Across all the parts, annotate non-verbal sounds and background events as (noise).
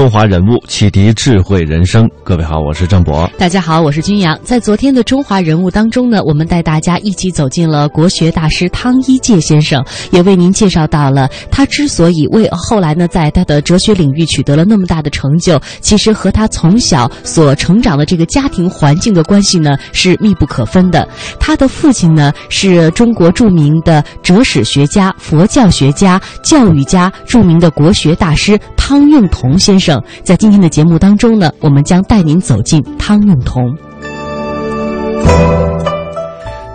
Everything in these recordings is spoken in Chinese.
中华人物启迪智慧人生，各位好，我是郑博。大家好，我是君阳。在昨天的中华人物当中呢，我们带大家一起走进了国学大师汤一介先生，也为您介绍到了他之所以为后来呢，在他的哲学领域取得了那么大的成就，其实和他从小所成长的这个家庭环境的关系呢是密不可分的。他的父亲呢是中国著名的哲史学家、佛教学家、教育家，著名的国学大师汤用彤先生。在今天的节目当中呢，我们将带您走进汤用彤。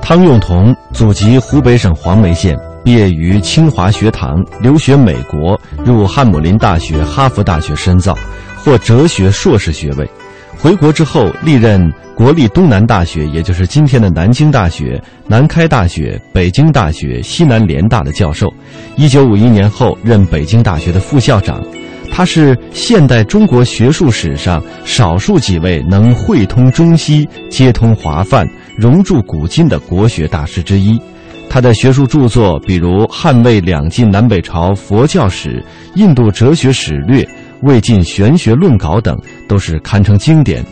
汤用彤祖籍湖北省黄梅县，毕业于清华学堂，留学美国，入汉姆林大学、哈佛大学深造，获哲学硕士学位。回国之后，历任国立东南大学，也就是今天的南京大学、南开大学、北京大学、西南联大的教授。一九五一年后，任北京大学的副校长。他是现代中国学术史上少数几位能汇通中西、接通华范、融铸古今的国学大师之一。他的学术著作，比如《汉魏两晋南北朝佛教史》《印度哲学史略》《魏晋玄学论稿》等，都是堪称经典。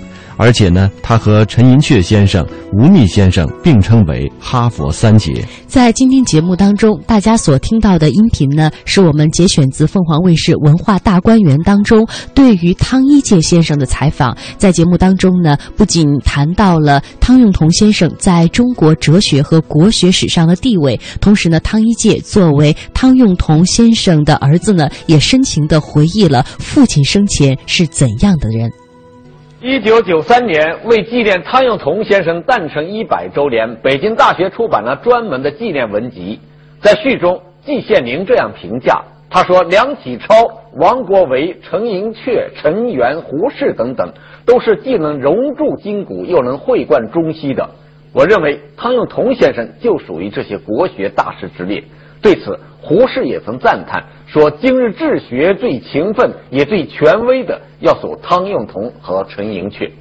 而且呢，他和陈寅恪先生、吴宓先生并称为“哈佛三杰”。在今天节目当中，大家所听到的音频呢，是我们节选自凤凰卫视《文化大观园》当中对于汤一介先生的采访。在节目当中呢，不仅谈到了汤用彤先生在中国哲学和国学史上的地位，同时呢，汤一介作为汤用彤先生的儿子呢，也深情地回忆了父亲生前是怎样的人。一九九三年，为纪念汤用彤先生诞辰一百周年，北京大学出版了专门的纪念文集。在序中，季羡林这样评价：“他说，梁启超、王国维、陈寅恪、陈元、胡适等等，都是既能融铸筋骨，又能会贯中西的。我认为汤用彤先生就属于这些国学大师之列。”对此，胡适也曾赞叹说：“今日治学最勤奋也最权威的，要数汤用彤和陈寅恪。”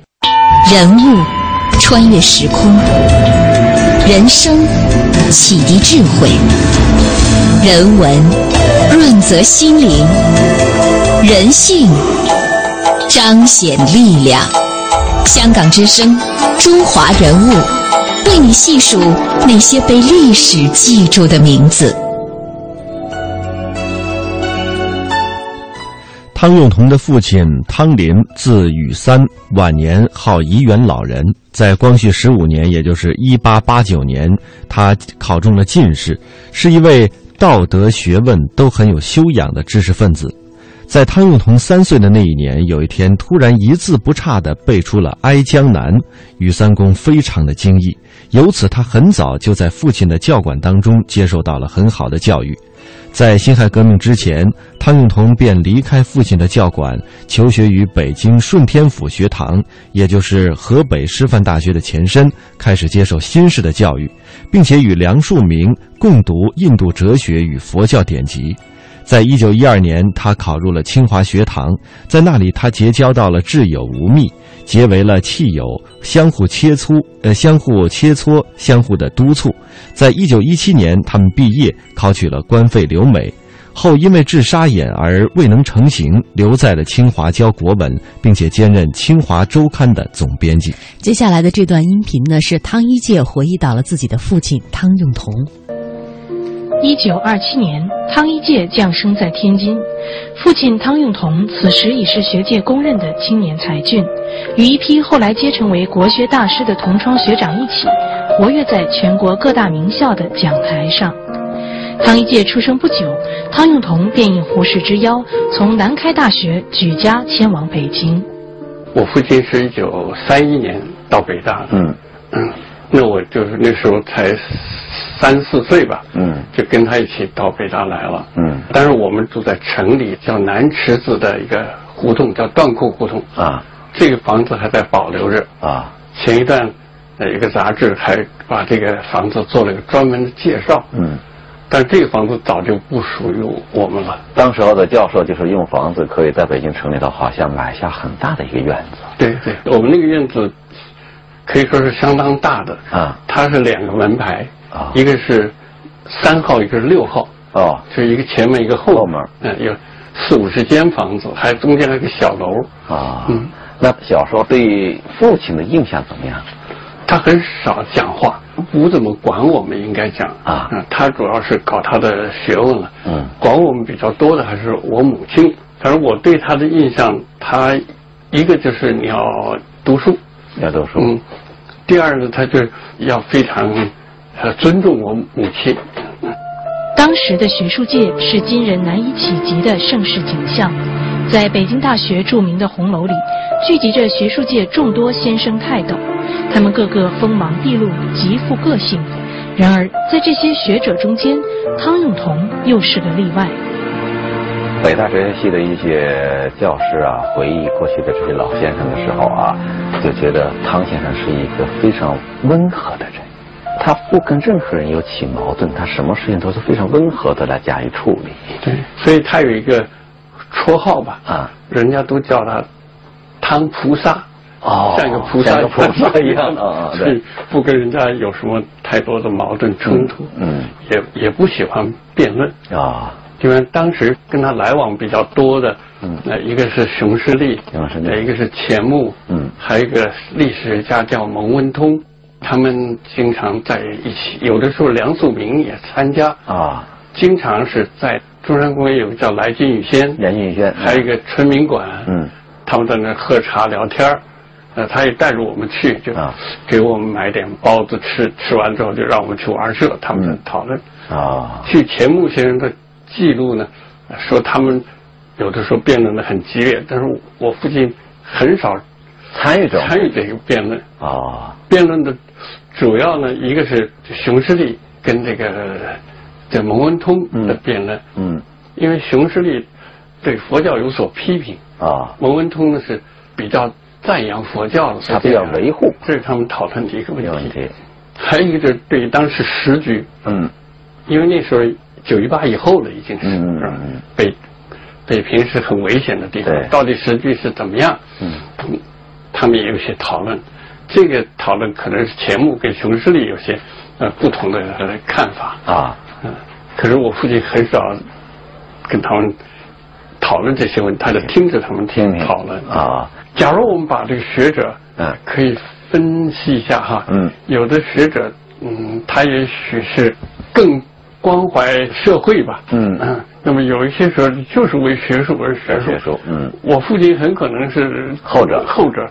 人物穿越时空，人生启迪智慧，人文润泽心灵，人性彰显力量。香港之声，中华人物，为你细数那些被历史记住的名字。汤用彤的父亲汤林，字雨三，晚年号颐园老人。在光绪十五年，也就是一八八九年，他考中了进士，是一位道德学问都很有修养的知识分子。在汤用彤三岁的那一年，有一天突然一字不差地背出了《哀江南》，雨三公非常的惊异。由此，他很早就在父亲的教管当中接受到了很好的教育。在辛亥革命之前，汤用彤便离开父亲的教管，求学于北京顺天府学堂，也就是河北师范大学的前身，开始接受新式的教育，并且与梁漱溟共读印度哲学与佛教典籍。在一九一二年，他考入了清华学堂，在那里他结交到了挚友吴宓，结为了契友，相互切磋，呃，相互切磋，相互的督促。在一九一七年，他们毕业，考取了官费留美，后因为治沙眼而未能成行，留在了清华教国文，并且兼任《清华周刊》的总编辑。接下来的这段音频呢，是汤一介回忆到了自己的父亲汤用彤。一九二七年，汤一介降生在天津，父亲汤用彤此时已是学界公认的青年才俊，与一批后来皆成为国学大师的同窗学长一起，活跃在全国各大名校的讲台上。汤一介出生不久，汤用彤便应胡适之邀，从南开大学举家迁往北京。我父亲是一九三一年到北大的，嗯。嗯，那我就是那时候才三四岁吧，嗯。就跟他一起到北大来了，嗯。但是我们住在城里，叫南池子的一个胡同，叫断库胡同，啊。这个房子还在保留着。啊。前一段，呃，一个杂志还把这个房子做了一个专门的介绍，嗯，但这个房子早就不属于我们了。当时候的教授就是用房子可以在北京城里头好像买下很大的一个院子对对，我们那个院子可以说是相当大的，啊它是两个门牌，啊一个是三号，一个是六号，哦就是一个前门一个后后门嗯，有四五十间房子，还中间还有个小楼。啊嗯，那小时候对父亲的印象怎么样？他很少讲话，不怎么管我们，应该讲。啊。嗯他主要是搞他的学问了。嗯。管我们比较多的还是我母亲。但是我对他的印象，他一个就是你要读书，要读书。嗯，第二呢，他就要非常呃尊重我母亲。当时的学术界是今人难以企及的盛世景象，在北京大学著名的红楼里，聚集着学术界众多先生泰斗，他们个个锋芒毕露，极富个性。然而，在这些学者中间，汤用彤又是个例外。北大哲学系的一些教师啊，回忆过去的这些老先生的时候啊，就觉得汤先生是一个非常温和的人，他不跟任何人有起矛盾，他什么事情都是非常温和的来加以处理。对，所以他有一个绰号吧，啊，人家都叫他汤菩萨。哦像一个菩萨菩萨一样啊啊对。所以不跟人家有什么太多的矛盾冲突，嗯也也不喜欢辩论，啊，因为当时跟他来往比较多的，嗯。那一个是熊十力，熊十力呃一个是钱穆，嗯。还有一个历史学家叫蒙文通，他们经常在一起，有的时候梁漱溟也参加，啊，经常是在中山公园有个叫来金宇轩，严俊轩，还有一个春明馆，嗯。他们在那儿喝茶聊天儿呃，他也带着我们去，就啊。给我们买点包子吃，吃完之后就让我们去玩社，他们在嗯讨论。啊。据钱穆先生的记录呢，呃说他们有的时候辩论的很激烈，但是我父亲很少参与参与这个辩论。啊。辩论的主要呢，一个是熊十力跟这个这蒙文通的辩论，嗯。因为熊十力对佛教有所批评，啊。蒙文通呢是比较赞扬佛教的，他比较维护这是他们讨论的一个问题。问题，还有一个就是对于当时时局，嗯。因为那时候九一八以后了，已经是，嗯嗯嗯。北北平是很危险的地方，到底时局是怎么样？嗯。嗯，他们也有些讨论，这个讨论可能是钱穆跟熊十力有些呃不同的呃看法，啊嗯，可是我父亲很少跟他们讨论这些问题，他就听着他们听听。讨论。啊。假如我们把这个学者，嗯。可以分析一下哈，嗯，有的学者，嗯，他也许是更关怀社会吧，嗯。嗯，那么有一些时候就是为学术而学术，学术嗯。我父亲很可能是后者。后者，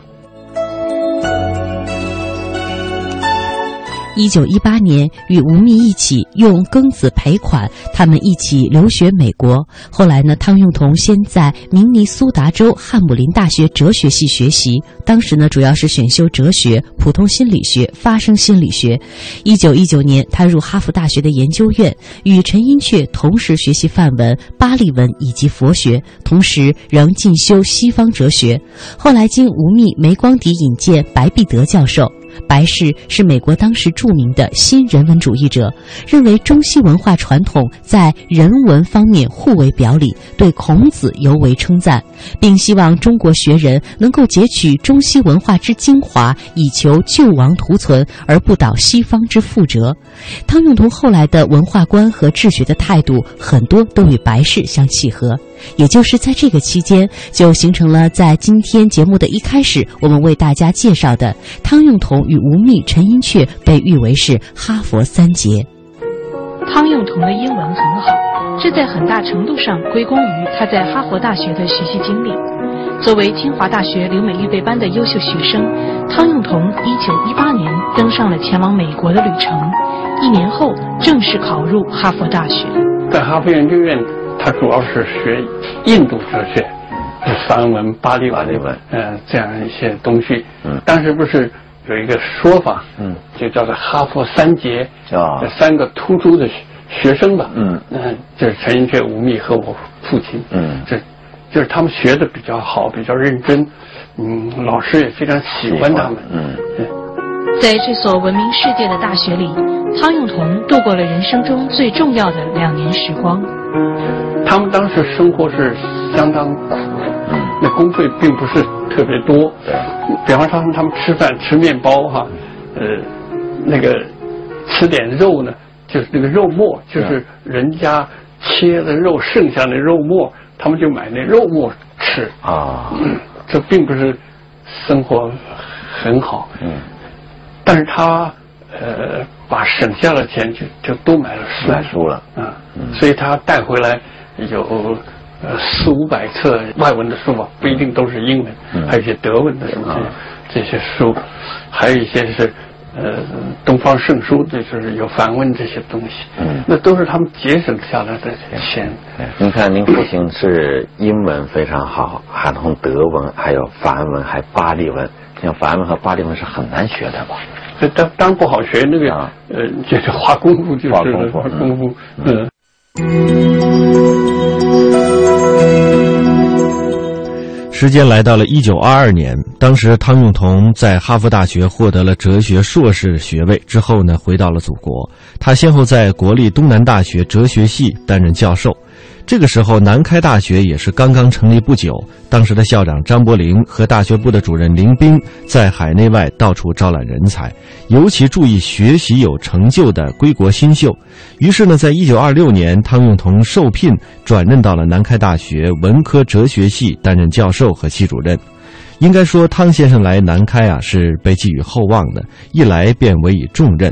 一九一八年，与吴宓一起用庚子赔款，他们一起留学美国。后来呢，汤用彤先在明尼苏达州汉姆林大学哲学系学习，当时呢主要是选修哲学、普通心理学、发生心理学。一九一九年，他入哈佛大学的研究院，与陈寅恪同时学习梵文、巴利文以及佛学，同时仍进修西方哲学。后来经吴宓、梅光迪引荐白璧德教授。白氏是美国当时著名的新人文主义者，认为中西文化传统在人文方面互为表里，对孔子尤为称赞，并希望中国学人能够截取中西文化之精华，以求救亡图存，而不蹈西方之覆辙。汤用彤后来的文化观和治学的态度，很多都与白氏相契合。也就是在这个期间，就形成了在今天节目的一开始，我们为大家介绍的汤用彤与吴宓、陈寅恪被誉为是哈佛三杰。汤用彤的英文很好，这在很大程度上归功于他在哈佛大学的学习经历。作为清华大学留美预备班的优秀学生，汤用彤1918年登上了前往美国的旅程，一年后正式考入哈佛大学。在哈佛研究院，他主要是学印度哲学，梵文、巴利文，嗯，这样一些东西。嗯当时不是有一个说法，嗯，就叫做哈佛三杰，啊这三个突出的学学生吧。嗯嗯，就是陈寅恪、吴宓和我父亲。嗯这就是他们学的比较好，比较认真，嗯，老师也非常喜欢他们。嗯对在这所闻名世界的大学里，汤用彤度过了人生中最重要的两年时光。他们当时生活是相当苦，嗯。那工费并不是特别多。对。比方说他们他们吃饭吃面包哈，呃，那个吃点肉呢，就是那个肉末，就是人家切的肉剩下的肉末，他们就买那肉末吃。啊。嗯，这并不是生活很好。嗯。但是他呃把省下的钱就就都买了书，买书了。啊，嗯。所以他带回来有呃四五百册外文的书吧，不一定都是英文，嗯还有一些德文的什么啊这些书，还有一些是呃东方圣书，就是有梵文这些东西，嗯那都是他们节省下来的钱。对您看，您父亲是英文非常好，还通德文，还有梵文，还巴利文。像梵文和巴利文是很难学的吧？这当当不好学，那个、啊呃，就是花功夫，就是花功夫花功夫，嗯嗯时间来到了一九二二年，当时汤用彤在哈佛大学获得了哲学硕士学位之后呢，回到了祖国。他先后在国立东南大学哲学系担任教授。这个时候，南开大学也是刚刚成立不久，当时的校长张伯苓和大学部的主任林彬在海内外到处招揽人才，尤其注意学习有成就的归国新秀。于是呢，在一九二六年，汤用彤受聘转任到了南开大学文科哲学系担任教授和系主任。应该说，汤先生来南开啊是被寄予厚望的，一来便委以重任。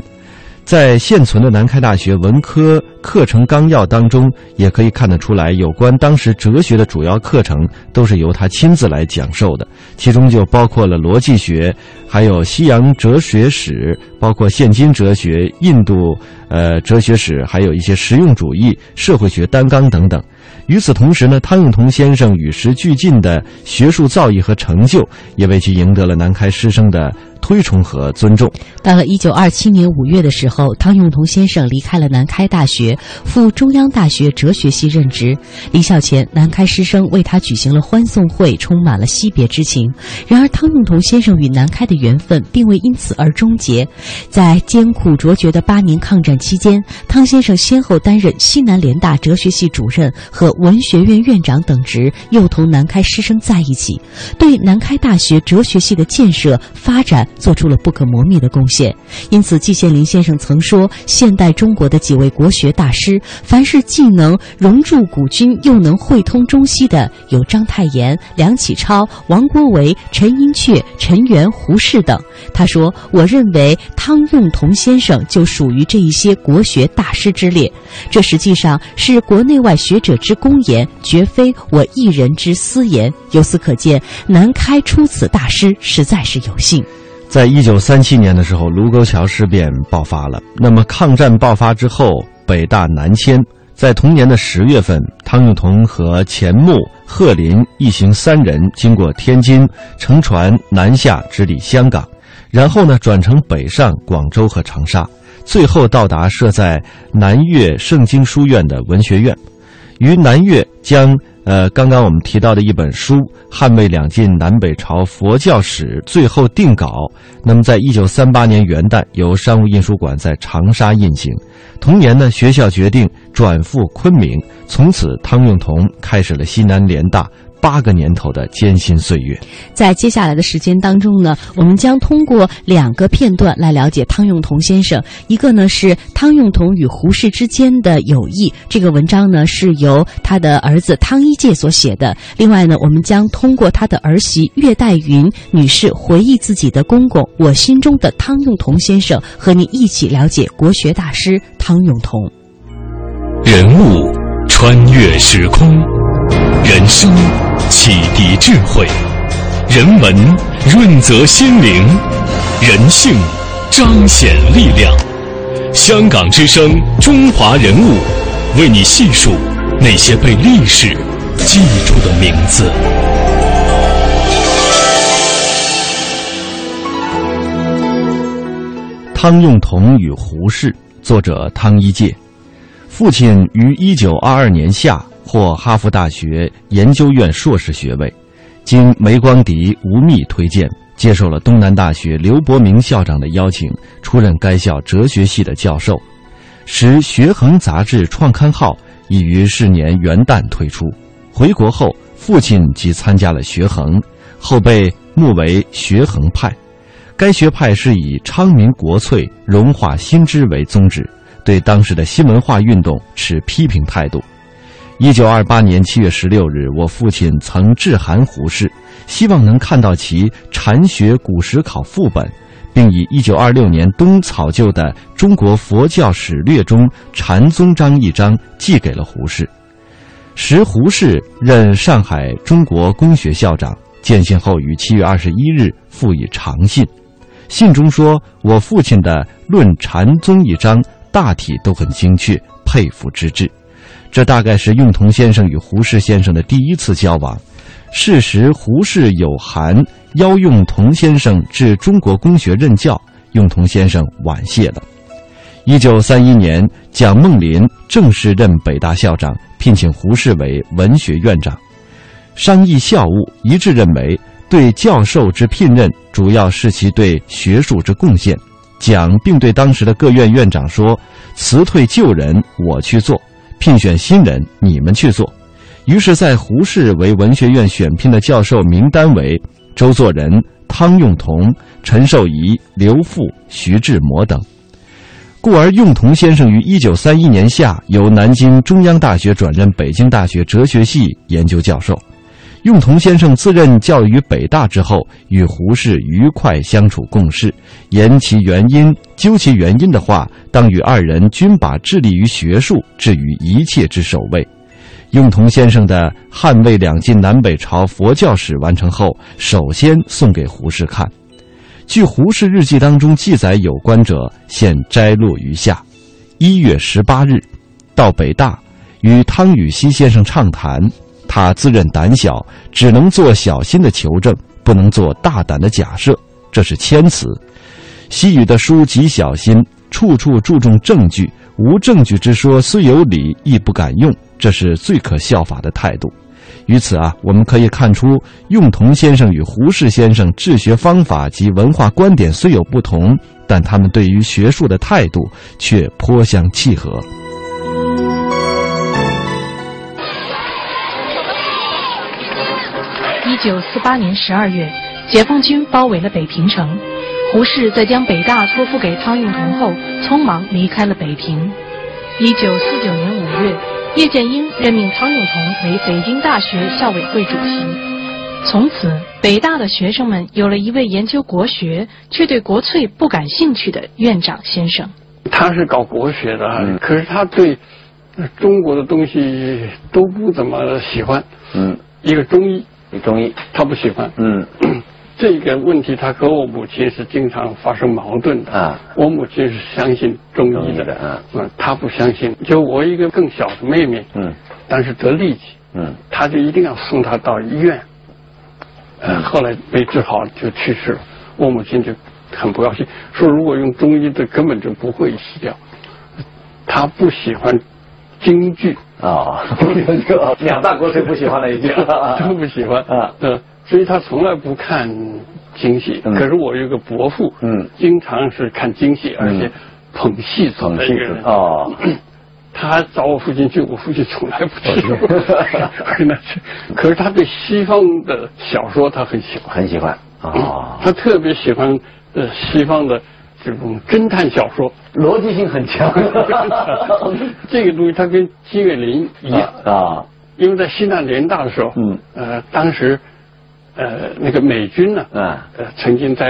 在现存的南开大学文科课程纲要当中，也可以看得出来，有关当时哲学的主要课程都是由他亲自来讲授的，其中就包括了逻辑学，还有西洋哲学史，包括现今哲学、印度呃哲学史，还有一些实用主义、社会学单纲等等。与此同时呢，汤用彤先生与时俱进的学术造诣和成就，也为其赢得了南开师生的推崇和尊重。到了一九二七年五月的时候，汤用彤先生离开了南开大学，赴中央大学哲学系任职。离校前，南开师生为他举行了欢送会，充满了惜别之情。然而，汤用彤先生与南开的缘分并未因此而终结。在艰苦卓绝的八年抗战期间，汤先生先后担任西南联大哲学系主任和文学院院长等职，又同南开师生在一起，对南开大学哲学系的建设发展做出了不可磨灭的贡献。因此，季羡林先生曾说，现代中国的几位国学大师，凡是既能融入古今，又能汇通中西的，有章太炎、梁启超、王国维、陈寅恪、陈元、胡适等。他说：“我认为汤用彤先生就属于这一些国学大师之列。这实际上是国内外学者之公言，绝非我一人之私言。由此可见，南开出此大师实在是有幸。”在一九三七年的时候，卢沟桥事变爆发了。那么抗战爆发之后，北大南迁。在同年的十月份，汤用彤和钱穆、贺林一行三人经过天津，乘船南下直抵香港，然后呢转乘北上广州和长沙，最后到达设在南岳圣经书院的文学院。于南岳将呃刚刚我们提到的一本书《汉魏两晋南北朝佛教史》最后定稿，那么在一九三八年元旦由商务印书馆在长沙印行。同年呢，学校决定转赴昆明，从此汤用彤开始了西南联大八个年头的艰辛岁月。在接下来的时间当中呢，我们将通过两个片段来了解汤用彤先生。一个呢是汤用彤与胡适之间的友谊，这个文章呢是由他的儿子汤一介所写的。另外呢，我们将通过他的儿媳岳黛云女士回忆自己的公公，我心中的汤用彤先生，和您一起了解国学大师汤用彤。人物穿越时空，人生启迪智慧，人文润泽心灵，人性彰显力量。香港之声，中华人物，为你细数那些被历史记住的名字。汤用彤与胡适，作者汤一介。父亲于一九二二年夏获哈佛大学研究院硕士学位，经梅光迪、吴宓推荐，接受了东南大学刘伯明校长的邀请，出任该校哲学系的教授。时《学衡》杂志创刊号已于是年元旦推出。回国后，父亲即参加了学衡，后被目为学衡派。该学派是以昌明国粹、荣化新知为宗旨，对当时的新文化运动持批评态度。一九二八年七月十六日，我父亲曾致函胡适，希望能看到其《禅学古史考》副本，并以一九二六年冬草就的《中国佛教史略》中禅宗章一章寄给了胡适。时胡适任上海中国公学校长，见信后于七月二十一日复以长信。信中说：“我父亲的《论禅宗》一章大体都很精确，佩服之至。”这大概是用彤先生与胡适先生的第一次交往。事实，胡适有函邀用彤先生至中国公学任教，用彤先生婉谢了。一九三一年，蒋梦麟正式任北大校长，聘请胡适为文学院长。商议校务，一致认为。对教授之聘任，主要是其对学术之贡献。蒋并对当时的各院院长说：“辞退旧人，我去做；聘选新人，你们去做。”于是，在胡适为文学院选聘的教授名单为周作人、汤用彤、陈寿仪、刘复、徐志摩等。故而，用彤先生于一九三一年夏由南京中央大学转任北京大学哲学系研究教授。用彤先生自任教于北大之后，与胡适愉快相处共事。言其原因，究其原因的话，当与二人均把致力于学术置于一切之首位。用彤先生的《汉魏两晋南北朝佛教史》完成后，首先送给胡适看。据胡适日记当中记载有关者，现摘录于下：一月十八日，到北大，与汤禹锡先生畅谈。他自认胆小，只能做小心的求证，不能做大胆的假设，这是谦辞。西语的书极小心，处处注重证据，无证据之说虽有理，亦不敢用，这是最可效法的态度。于此啊，我们可以看出，用彤先生与胡适先生治学方法及文化观点虽有不同，但他们对于学术的态度却颇相契合。九四八年十二月，解放军包围了北平城。胡适在将北大托付给汤用彤后，匆忙离开了北平。一九四九年五月，叶剑英任命汤用彤为北京大学校委会主席。从此，北大的学生们有了一位研究国学却对国粹不感兴趣的院长先生。他是搞国学的，可是他对中国的东西都不怎么喜欢。嗯，一个中医。中医，他不喜欢。嗯，(clears throat) 这个问题他和我母亲是经常发生矛盾的。啊，我母亲是相信中医的。啊，嗯，他不相信。就我一个更小的妹妹。嗯，但是得痢疾。嗯，他就一定要送她到医院。嗯，后来没治好就去世了。我母亲就很不高兴，说如果用中医，的根本就不会死掉。他不喜欢京剧。啊，(laughs) 两大国粹不喜欢了已经，(laughs) 都不喜欢。啊，嗯，所以他从来不看京戏。可是我有个伯父，嗯，经常是看京戏，而且捧戏走的一个人。啊。(clears throat) 他找我父亲去，我父亲从来不去。(laughs) 可是他对西方的小说他很喜欢，很喜欢。啊。他特别喜欢呃西方的。这种侦探小说逻辑性很强，(laughs) 这个东西它跟金岳霖一样。啊，因为在西南联大的时候，嗯，呃，当时，呃，那个美军呢，啊，呃，曾经在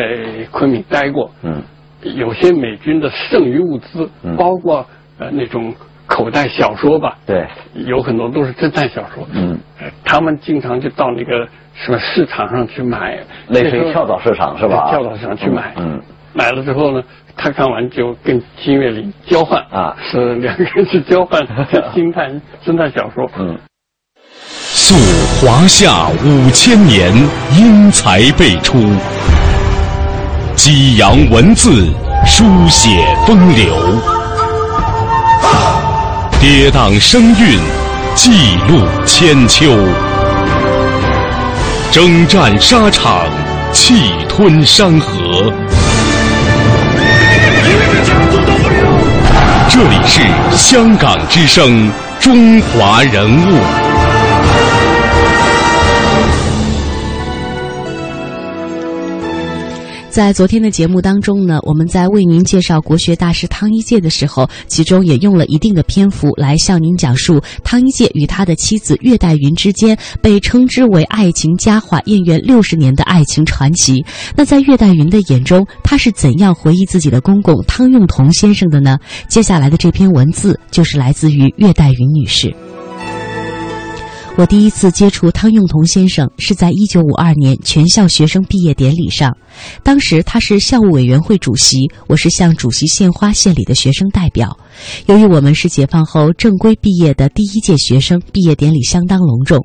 昆明待过，嗯，有些美军的剩余物资，包括呃那种口袋小说吧，对，有很多都是侦探小说。嗯，呃他们经常就到那个什么市场上去买，类似于跳蚤市场是吧？跳蚤市场去买。嗯，买了之后呢，他看完就跟金岳霖交换啊是两个人去交换 (laughs) 侦探侦探小说。嗯，溯华夏五千年，英才辈出；激扬文字，书写风流；跌宕声韵，记录千秋；征战沙场，气吞山河。这里是香港之声，中华人物。在昨天的节目当中呢，我们在为您介绍国学大师汤一介的时候，其中也用了一定的篇幅来向您讲述汤一介与他的妻子岳黛云之间被称之为爱情佳话、燕园六十年的爱情传奇。那在岳黛云的眼中，他是怎样回忆自己的公公汤用彤先生的呢？接下来的这篇文字就是来自于岳黛云女士。我第一次接触汤用彤先生是在一九五二年全校学生毕业典礼上，当时他是校务委员会主席，我是向主席献花献礼的学生代表。由于我们是解放后正规毕业的第一届学生，毕业典礼相当隆重，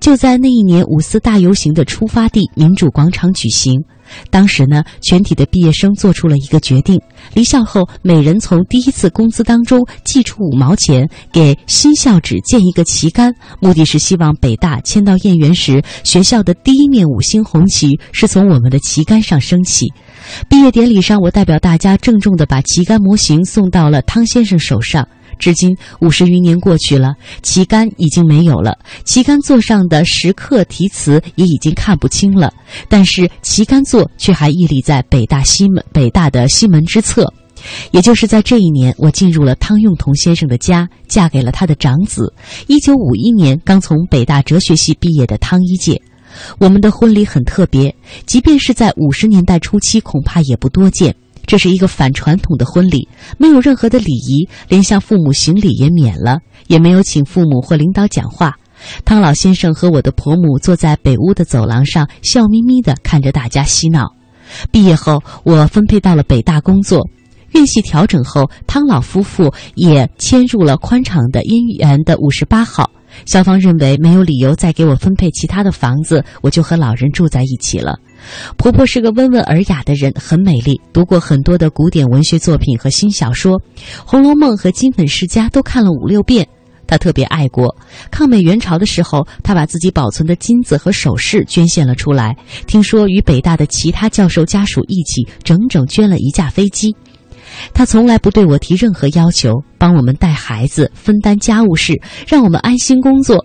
就在那一年五四大游行的出发地民主广场举行。当时呢，全体的毕业生做出了一个决定：离校后，每人从第一次工资当中寄出五毛钱，给新校址建一个旗杆，目的是希望北大迁到燕园时，学校的第一面五星红旗是从我们的旗杆上升起。毕业典礼上，我代表大家郑重地把旗杆模型送到了汤先生手上。至今五十余年过去了，旗杆已经没有了，旗杆座上的石刻题词也已经看不清了，但是旗杆座却还屹立在北大西门北大的西门之侧。也就是在这一年，我进入了汤用彤先生的家，嫁给了他的长子。一九五一年刚从北大哲学系毕业的汤一介。我们的婚礼很特别，即便是在五十年代初期，恐怕也不多见。这是一个反传统的婚礼，没有任何的礼仪，连向父母行礼也免了，也没有请父母或领导讲话。汤老先生和我的婆母坐在北屋的走廊上，笑眯眯地看着大家嬉闹。毕业后，我分配到了北大工作。院系调整后，汤老夫妇也迁入了宽敞的姻缘的五十八号。校方认为没有理由再给我分配其他的房子，我就和老人住在一起了。婆婆是个温文尔雅的人，很美丽，读过很多的古典文学作品和新小说，《红楼梦》和《金粉世家》都看了五六遍。她特别爱国，抗美援朝的时候，她把自己保存的金子和首饰捐献了出来。听说与北大的其他教授家属一起，整整捐了一架飞机。他从来不对我提任何要求，帮我们带孩子，分担家务事，让我们安心工作。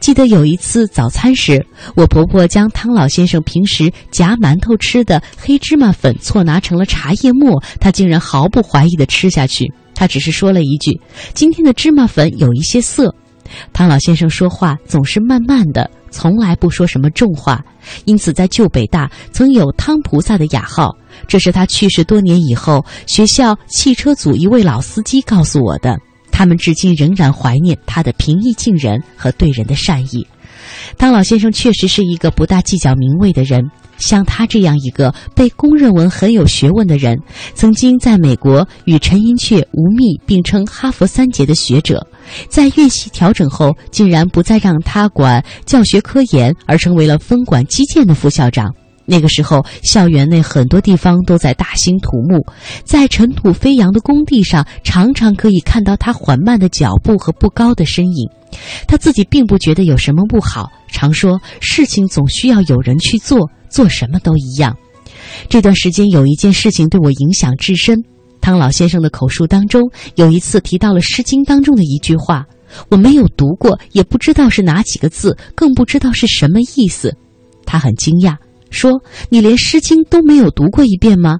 记得有一次早餐时，我婆婆将汤老先生平时夹馒头吃的黑芝麻粉错拿成了茶叶末，他竟然毫不怀疑地吃下去。他只是说了一句：“今天的芝麻粉有一些涩。”汤老先生说话总是慢慢的，从来不说什么重话，因此在旧北大曾有“汤菩萨”的雅号。这是他去世多年以后，学校汽车组一位老司机告诉我的。他们至今仍然怀念他的平易近人和对人的善意。汤老先生确实是一个不大计较名位的人。像他这样一个被公认为很有学问的人，曾经在美国与陈寅恪、吴宓并称“哈佛三杰”的学者，在院系调整后，竟然不再让他管教学科研，而成为了分管基建的副校长。那个时候，校园内很多地方都在大兴土木，在尘土飞扬的工地上，常常可以看到他缓慢的脚步和不高的身影。他自己并不觉得有什么不好，常说事情总需要有人去做，做什么都一样。这段时间有一件事情对我影响至深。汤老先生的口述当中，有一次提到了《诗经》当中的一句话，我没有读过，也不知道是哪几个字，更不知道是什么意思。他很惊讶。说：“你连《诗经》都没有读过一遍吗？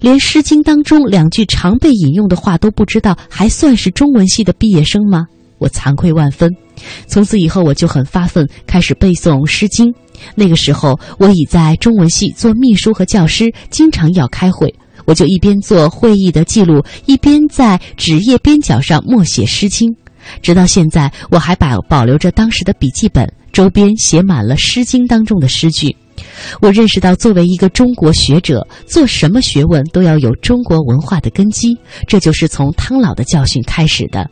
连《诗经》当中两句常被引用的话都不知道，还算是中文系的毕业生吗？”我惭愧万分。从此以后，我就很发奋，开始背诵《诗经》。那个时候，我已在中文系做秘书和教师，经常要开会。我就一边做会议的记录，一边在纸页边角上默写《诗经》。直到现在，我还保保留着当时的笔记本，周边写满了《诗经》当中的诗句。我认识到，作为一个中国学者，做什么学问都要有中国文化的根基，这就是从汤老的教训开始的。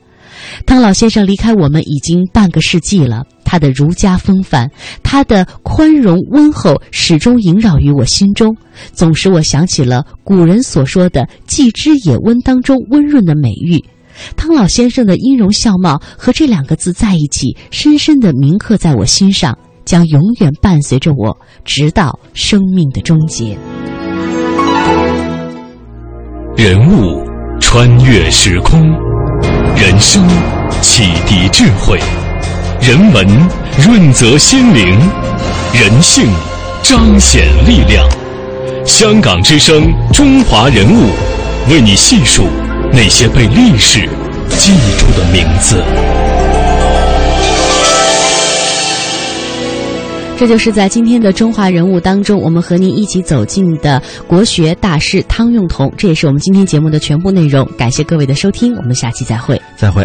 汤老先生离开我们已经半个世纪了，他的儒家风范，他的宽容温厚，始终萦绕于我心中，总使我想起了古人所说的“季之也温”当中温润的美誉。汤老先生的音容笑貌和这两个字在一起，深深地铭刻在我心上，将永远伴随着我，直到生命的终结。人物穿越时空，人生启迪智慧，人文润泽心灵，人性彰显力量。香港之声，中华人物，为你细数。那些被历史记住的名字，这就是在今天的中华人物当中，我们和您一起走进的国学大师汤用彤。这也是我们今天节目的全部内容。感谢各位的收听，我们下期再会。再会。